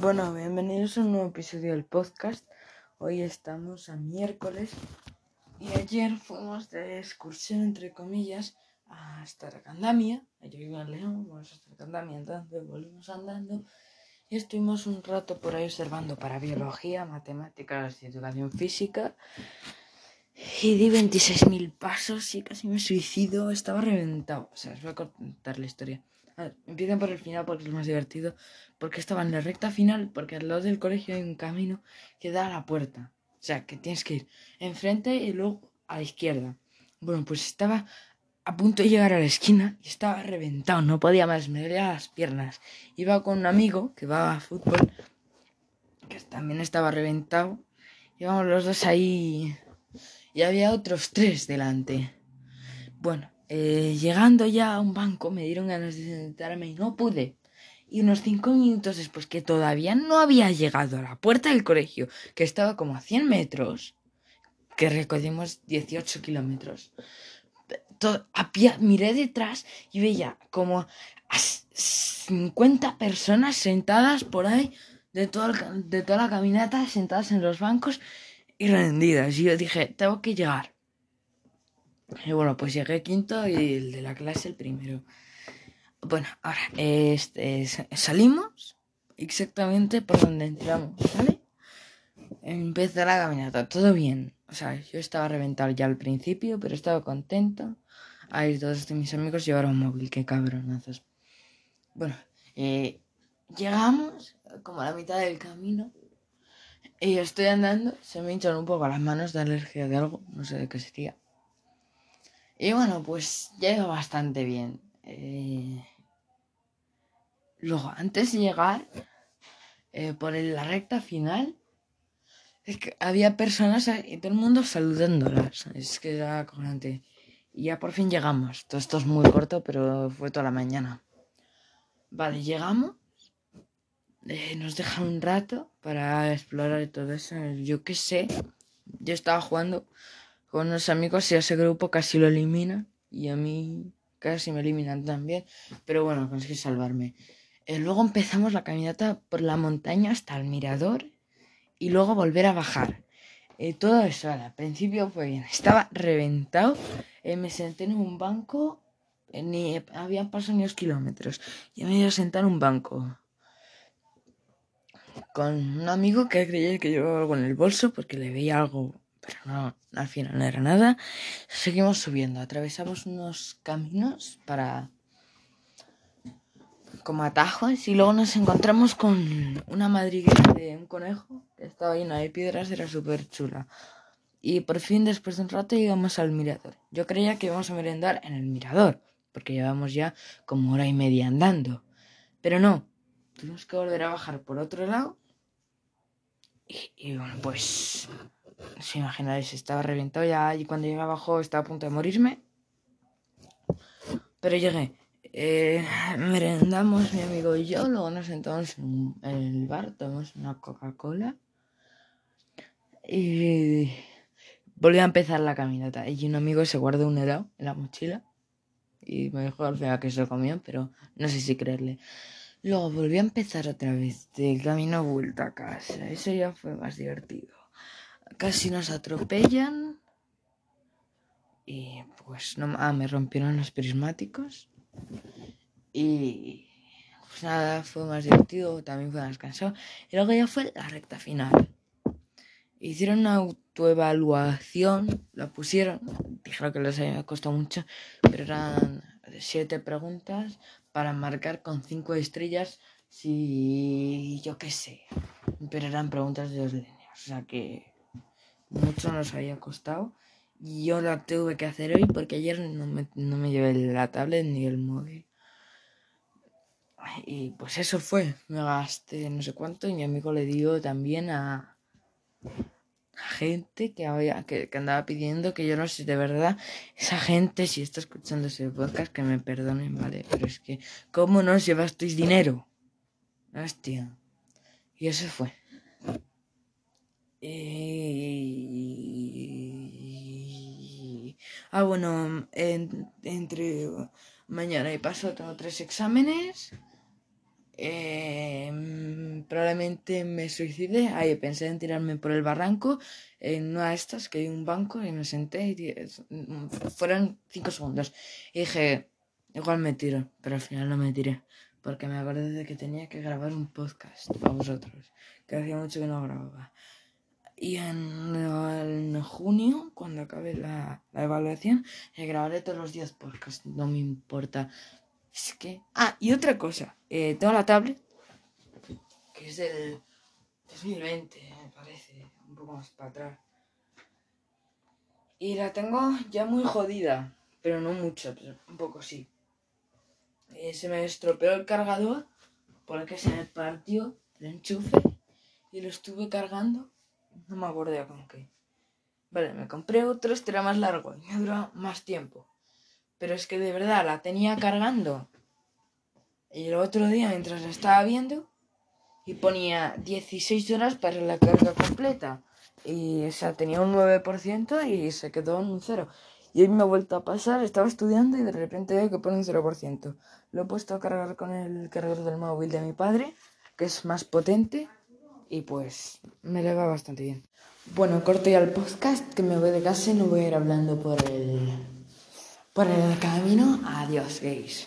Bueno, bienvenidos a un nuevo episodio del podcast. Hoy estamos a miércoles y ayer fuimos de excursión, entre comillas, hasta Candamia. Yo iba en León, fuimos hasta Candamia, entonces volvimos andando y estuvimos un rato por ahí observando para biología, matemáticas y educación física. Y di 26.000 pasos y casi me suicido. Estaba reventado. O sea, os voy a contar la historia. Empiecen por el final porque es más divertido. Porque estaba en la recta final, porque al lado del colegio hay un camino que da a la puerta. O sea, que tienes que ir enfrente y luego a la izquierda. Bueno, pues estaba a punto de llegar a la esquina y estaba reventado, no podía más, me dolía las piernas. Iba con un amigo que va a fútbol, que también estaba reventado. Íbamos los dos ahí y había otros tres delante. Bueno, eh, llegando ya a un banco me dieron ganas de sentarme y no pude. Y unos cinco minutos después, que todavía no había llegado a la puerta del colegio, que estaba como a 100 metros, que recorrimos 18 kilómetros, miré detrás y veía como a 50 personas sentadas por ahí de, todo de toda la caminata, sentadas en los bancos y rendidas. Y yo dije, tengo que llegar. Y bueno, pues llegué quinto y el de la clase el primero. Bueno, ahora este, salimos exactamente por donde entramos, ¿vale? Empezó la caminata, todo bien. O sea, yo estaba reventado ya al principio, pero estaba contento. Ahí todos mis amigos llevaron móvil, qué cabronazos. Bueno, eh, llegamos como a la mitad del camino. Y estoy andando, se me hinchan un poco las manos de alergia de algo, no sé de qué sería. Y bueno, pues llega bastante bien. Eh, luego, antes de llegar, eh, por la recta final, es que había personas y todo el mundo saludándolas. Es que era acojonante. Y ya por fin llegamos. Todo esto es muy corto, pero fue toda la mañana. Vale, llegamos. Eh, nos dejan un rato para explorar todo eso. Yo qué sé. Yo estaba jugando con unos amigos y ese grupo casi lo elimina. Y a mí casi me eliminan también. Pero bueno, conseguí salvarme. Eh, luego empezamos la caminata por la montaña hasta el mirador. Y luego volver a bajar. Eh, todo eso al principio fue bien. Estaba reventado. Me senté en un banco. ni habían pasado ni dos kilómetros. Y me iba a sentar en un banco. Con un amigo que creía que llevaba algo en el bolso porque le veía algo pero no, al final no era nada. Seguimos subiendo, atravesamos unos caminos para como atajos y luego nos encontramos con una madriguera de un conejo que estaba llena de piedras, era súper chula. Y por fin, después de un rato, llegamos al mirador. Yo creía que íbamos a merendar en el mirador, porque llevamos ya como hora y media andando. Pero no, tuvimos que volver a bajar por otro lado. Y, bueno, pues si imagináis, estaba reventado ya y cuando llegué abajo estaba a punto de morirme. Pero llegué. Eh, merendamos mi amigo y yo, luego nos sentamos en el bar, tomamos una Coca-Cola y volví a empezar la caminata. Y un amigo se guardó un helado en la mochila y me dijo al final que se lo comían, pero no sé si creerle. Luego volví a empezar otra vez del camino vuelta a casa. Eso ya fue más divertido casi nos atropellan. Y pues no, ah, me rompieron los prismáticos. Y pues nada, fue más divertido, también fue más cansado. Y luego ya fue la recta final. Hicieron una autoevaluación, la pusieron, dijeron que les había costado mucho, pero eran siete preguntas para marcar con cinco estrellas si yo qué sé. Pero eran preguntas de dos líneas, o sea que mucho nos había costado. Y yo la tuve que hacer hoy porque ayer no me, no me llevé la tablet ni el móvil. Y pues eso fue. Me gasté no sé cuánto y mi amigo le dio también a, gente que, había, que, que, andaba pidiendo que yo no sé de verdad. Esa gente, si está escuchando ese podcast, que me perdonen, ¿vale? Pero es que, ¿cómo no os llevasteis dinero? Hostia. Y eso fue. Eh... Ah, bueno, entre mañana y paso tengo tres exámenes. Eh, probablemente me suicidé. Ahí pensé en tirarme por el barranco en una de estas que hay un banco y me senté y fueron cinco segundos. Y dije, igual me tiro, pero al final no me tiré. Porque me acordé de que tenía que grabar un podcast para vosotros, que hacía mucho que no grababa. Y en, junio, cuando acabe la, la evaluación, eh, grabaré todos los días podcast, no me importa. Es que... Ah, y otra cosa, eh, tengo la tablet, que es del 2020, me parece, un poco más para atrás. Y la tengo ya muy jodida, pero no mucho, pero un poco sí. Eh, se me estropeó el cargador porque se me partió el enchufe y lo estuve cargando. No me acuerdo con qué. Vale, me compré otro, este era más largo y me duró más tiempo. Pero es que de verdad la tenía cargando. Y el otro día, mientras la estaba viendo, y ponía 16 horas para la carga completa. Y o sea, tenía un 9% y se quedó en un 0. Y hoy me ha vuelto a pasar, estaba estudiando y de repente veo que pone un 0%. Lo he puesto a cargar con el cargador del móvil de mi padre, que es más potente, y pues me le va bastante bien. Bueno, corto ya el podcast, que me voy de casa y no voy a ir hablando por el, por el camino. Adiós, gays.